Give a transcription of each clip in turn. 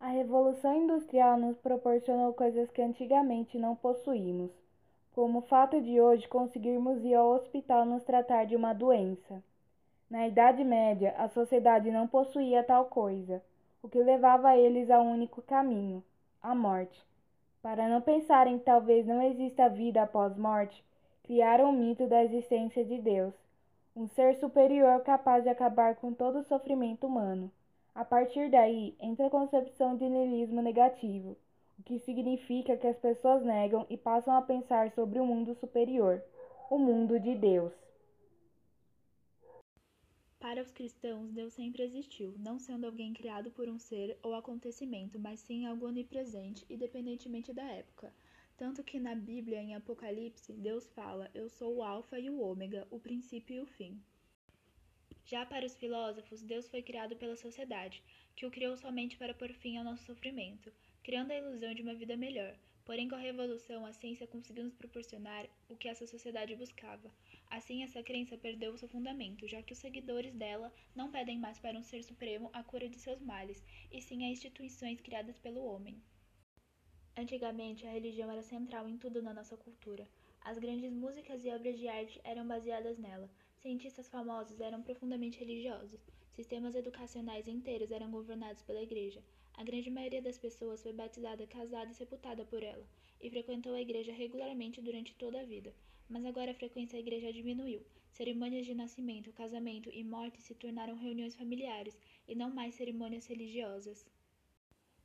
A Revolução Industrial nos proporcionou coisas que antigamente não possuímos, como o fato de hoje conseguirmos ir ao hospital nos tratar de uma doença. Na Idade Média, a sociedade não possuía tal coisa, o que levava eles a um único caminho, a morte. Para não pensarem que talvez não exista vida após morte, criaram o mito da existência de Deus, um ser superior capaz de acabar com todo o sofrimento humano. A partir daí, entra a concepção de niilismo negativo, o que significa que as pessoas negam e passam a pensar sobre o um mundo superior, o mundo de Deus. Para os cristãos, Deus sempre existiu, não sendo alguém criado por um ser ou acontecimento, mas sim algo onipresente, independentemente da época. Tanto que na Bíblia, em Apocalipse, Deus fala: Eu sou o Alfa e o Ômega, o princípio e o fim. Já para os filósofos, Deus foi criado pela sociedade, que o criou somente para pôr fim ao nosso sofrimento, criando a ilusão de uma vida melhor. Porém, com a revolução, a ciência conseguiu nos proporcionar o que essa sociedade buscava. Assim, essa crença perdeu seu fundamento, já que os seguidores dela não pedem mais para um ser supremo a cura de seus males, e sim a instituições criadas pelo homem. Antigamente, a religião era central em tudo na nossa cultura. As grandes músicas e obras de arte eram baseadas nela. Cientistas famosos eram profundamente religiosos. Sistemas educacionais inteiros eram governados pela igreja. A grande maioria das pessoas foi batizada, casada e sepultada por ela, e frequentou a igreja regularmente durante toda a vida. Mas agora a frequência da igreja diminuiu. Cerimônias de nascimento, casamento e morte se tornaram reuniões familiares e não mais cerimônias religiosas.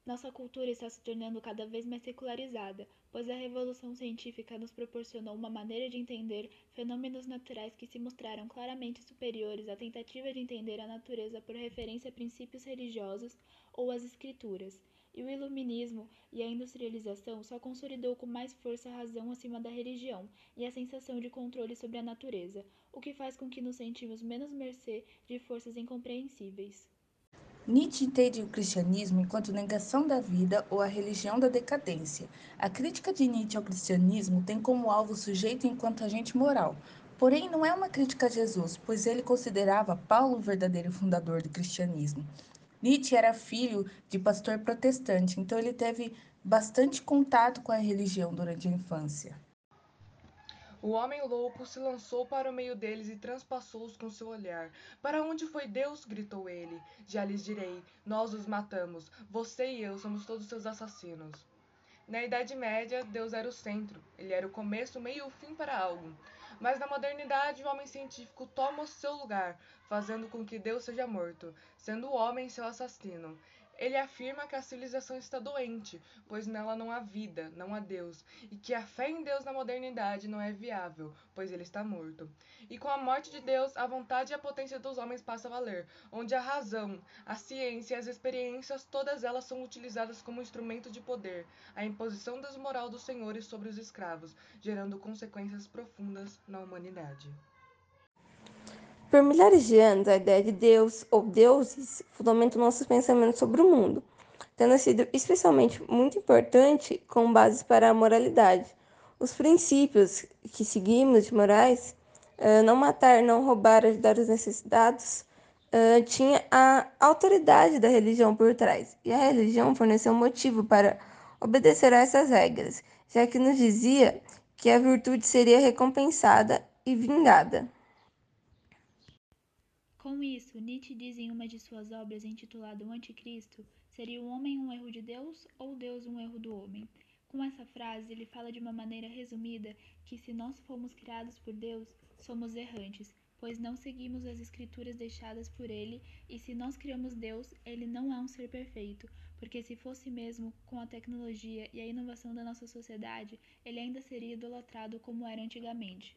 Nossa cultura está se tornando cada vez mais secularizada, pois a revolução científica nos proporcionou uma maneira de entender fenômenos naturais que se mostraram claramente superiores à tentativa de entender a natureza por referência a princípios religiosos ou às escrituras. E o iluminismo e a industrialização só consolidou com mais força a razão acima da religião e a sensação de controle sobre a natureza, o que faz com que nos sentimos menos mercê de forças incompreensíveis. Nietzsche entende o cristianismo enquanto negação da vida ou a religião da decadência. A crítica de Nietzsche ao cristianismo tem como alvo o sujeito enquanto agente moral. Porém, não é uma crítica a Jesus, pois ele considerava Paulo o verdadeiro fundador do cristianismo. Nietzsche era filho de pastor protestante, então ele teve bastante contato com a religião durante a infância. O homem louco se lançou para o meio deles e transpassou-os com seu olhar. Para onde foi Deus? gritou ele. Já lhes direi: nós os matamos. Você e eu somos todos seus assassinos. Na Idade Média, Deus era o centro. Ele era o começo, meio e o fim para algo. Mas na modernidade, o homem científico toma o seu lugar, fazendo com que Deus seja morto, sendo o homem seu assassino. Ele afirma que a civilização está doente, pois nela não há vida, não há Deus, e que a fé em Deus na modernidade não é viável, pois ele está morto. E com a morte de Deus, a vontade e a potência dos homens passa a valer, onde a razão, a ciência e as experiências, todas elas são utilizadas como instrumento de poder, a imposição desmoral dos senhores sobre os escravos, gerando consequências profundas na humanidade. Por milhares de anos, a ideia de Deus ou deuses fundamentou nossos pensamentos sobre o mundo, tendo sido especialmente muito importante com bases para a moralidade. Os princípios que seguimos de morais, uh, não matar, não roubar, ajudar os necessitados, uh, tinha a autoridade da religião por trás. E a religião forneceu um motivo para obedecer a essas regras, já que nos dizia que a virtude seria recompensada e vingada. Com isso, Nietzsche diz em uma de suas obras intitulada O Anticristo: seria o homem um erro de Deus ou Deus um erro do homem? Com essa frase, ele fala de uma maneira resumida que se nós fomos criados por Deus, somos errantes, pois não seguimos as escrituras deixadas por ele, e se nós criamos Deus, ele não é um ser perfeito, porque se fosse mesmo com a tecnologia e a inovação da nossa sociedade, ele ainda seria idolatrado como era antigamente.